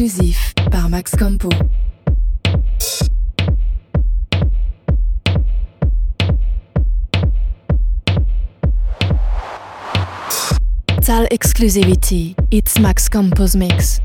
exclusif par Max Campo. Tal exclusivity, it's Max Campo's mix.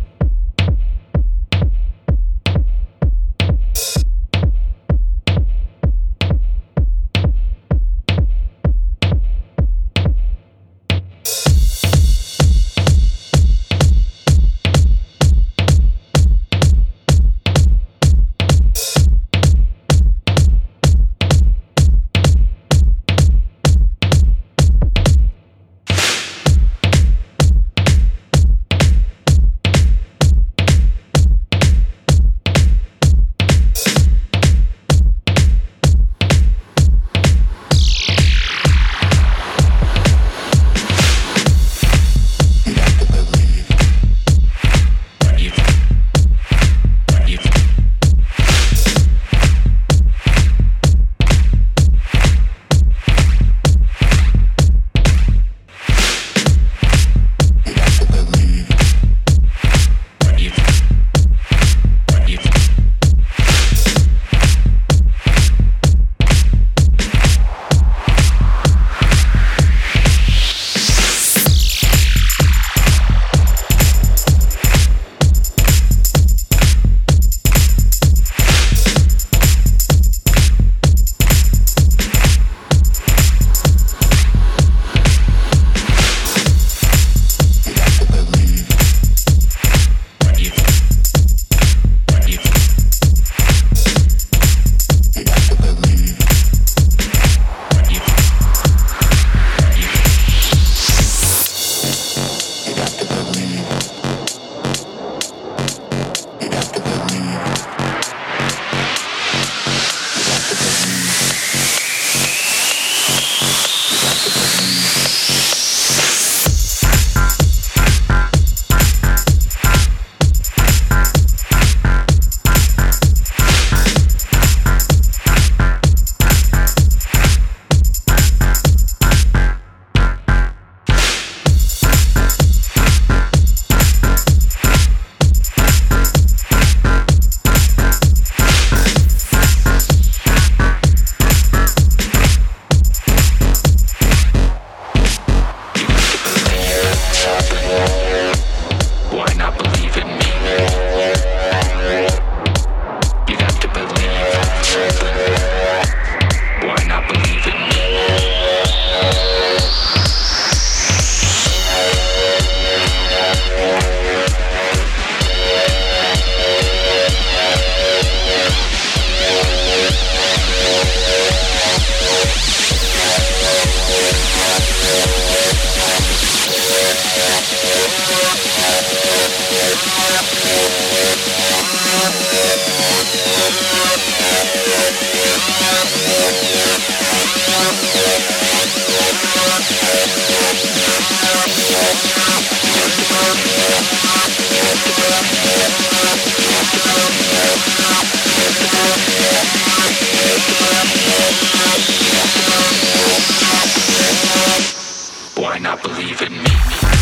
why not believe in me?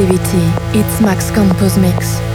Exclusivity. It's Max Campos Mix.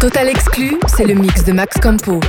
Total exclu, c'est le mix de Max Campo.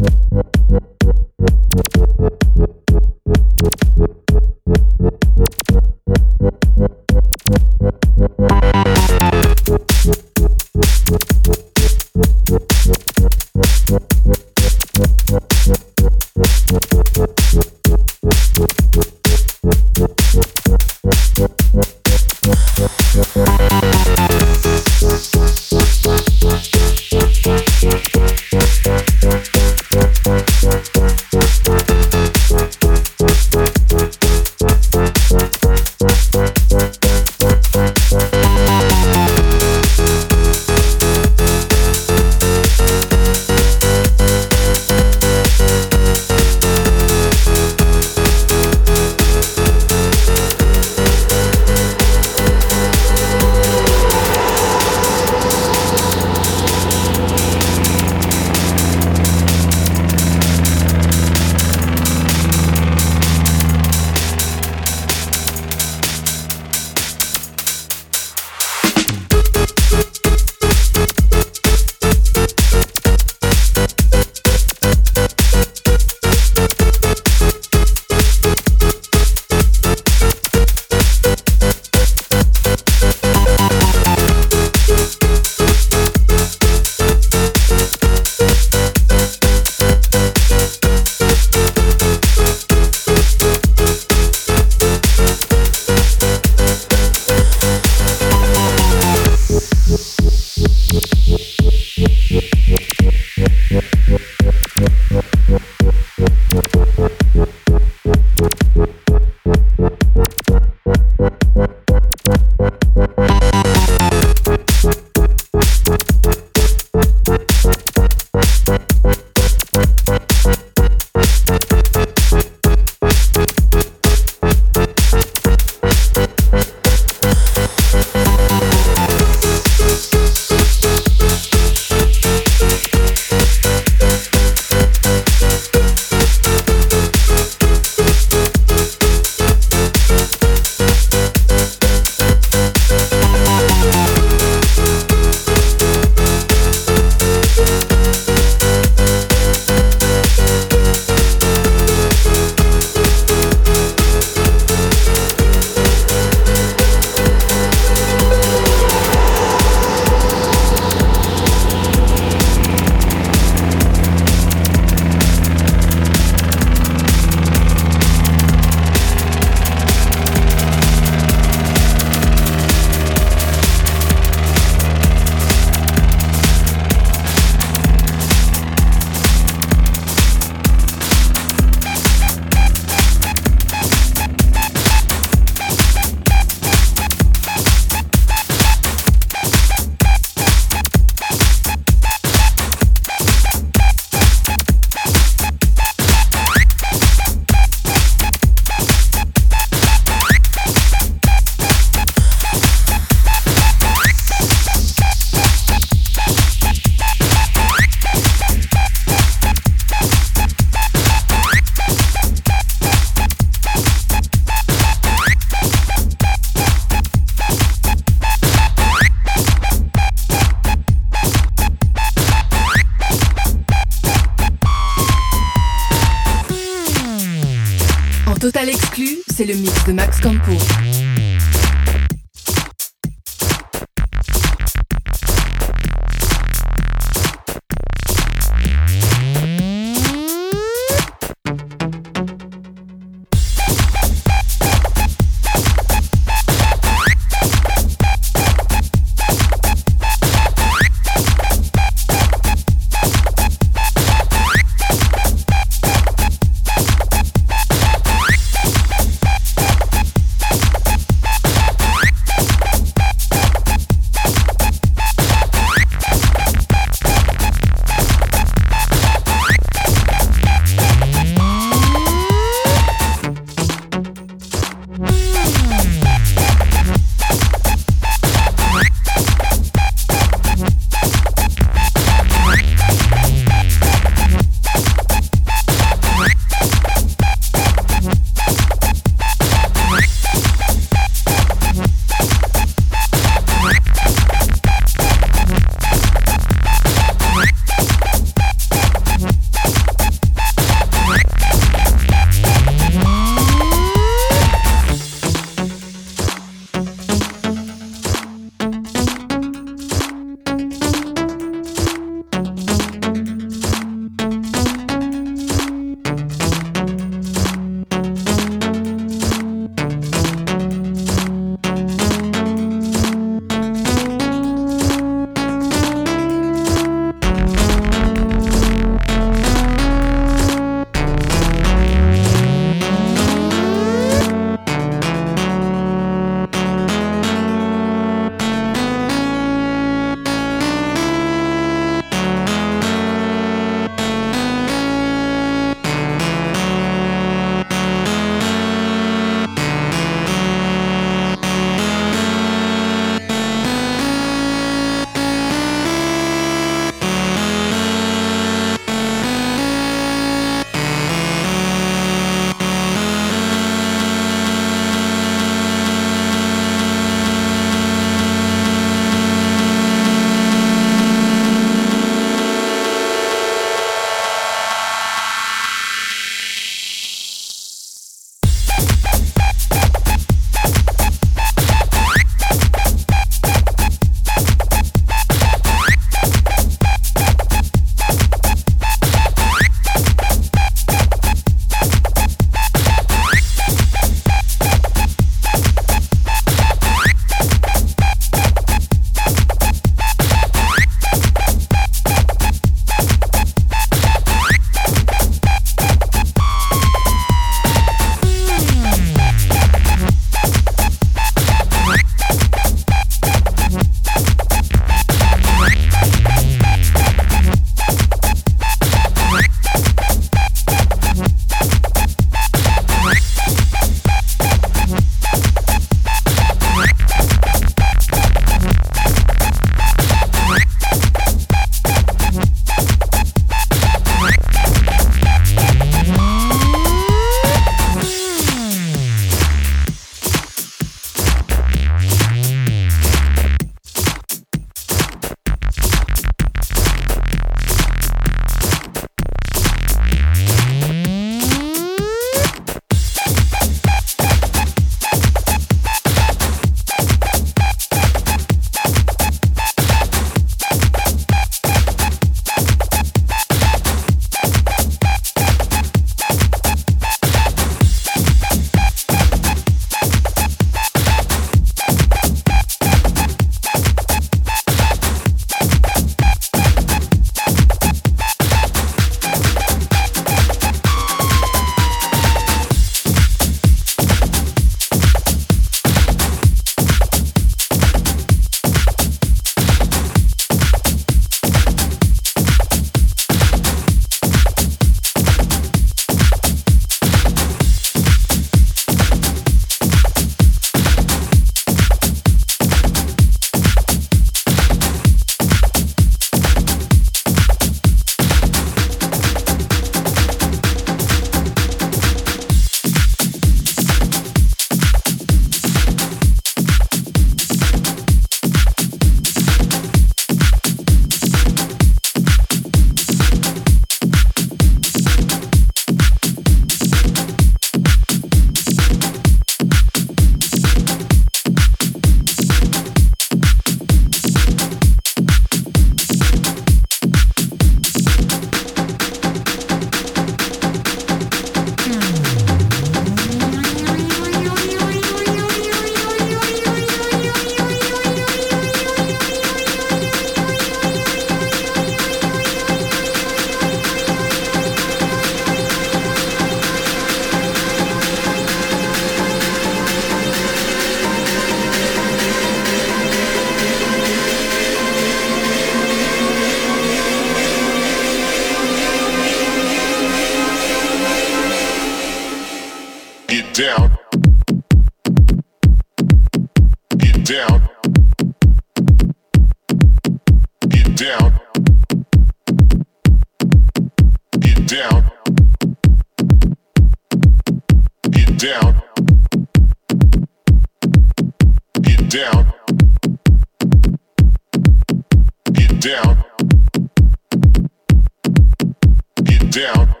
Down.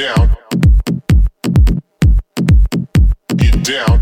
down. Get down.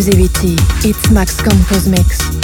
Exclusivity. It's Max Compo's mix.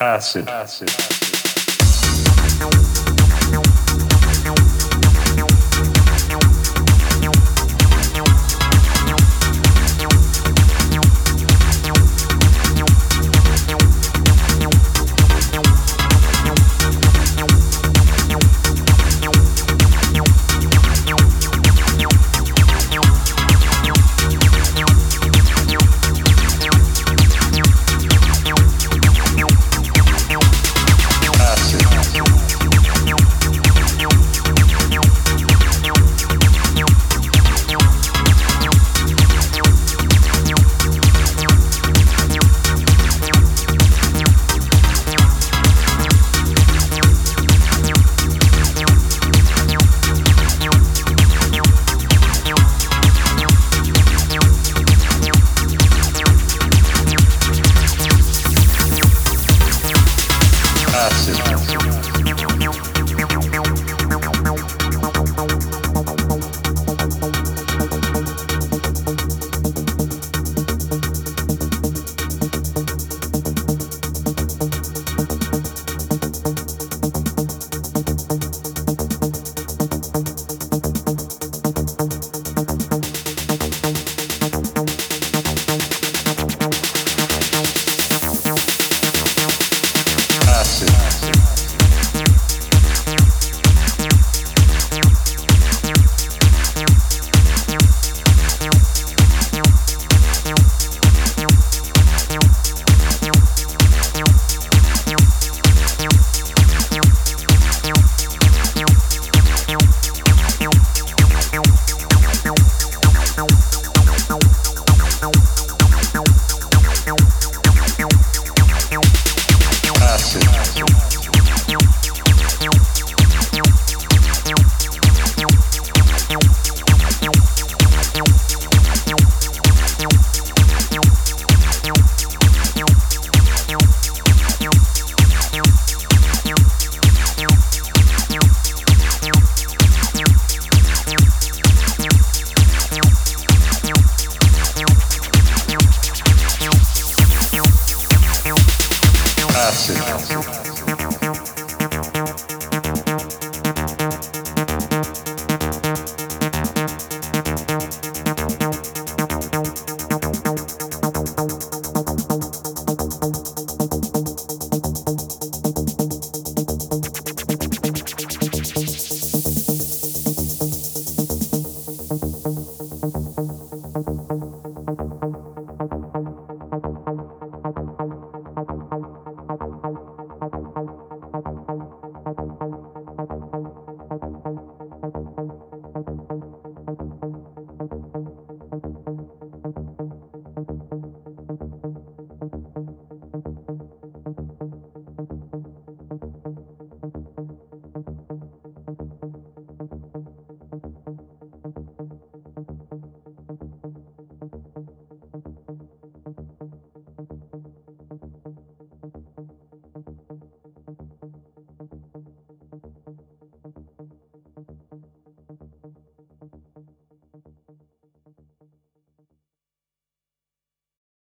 Acid. acid.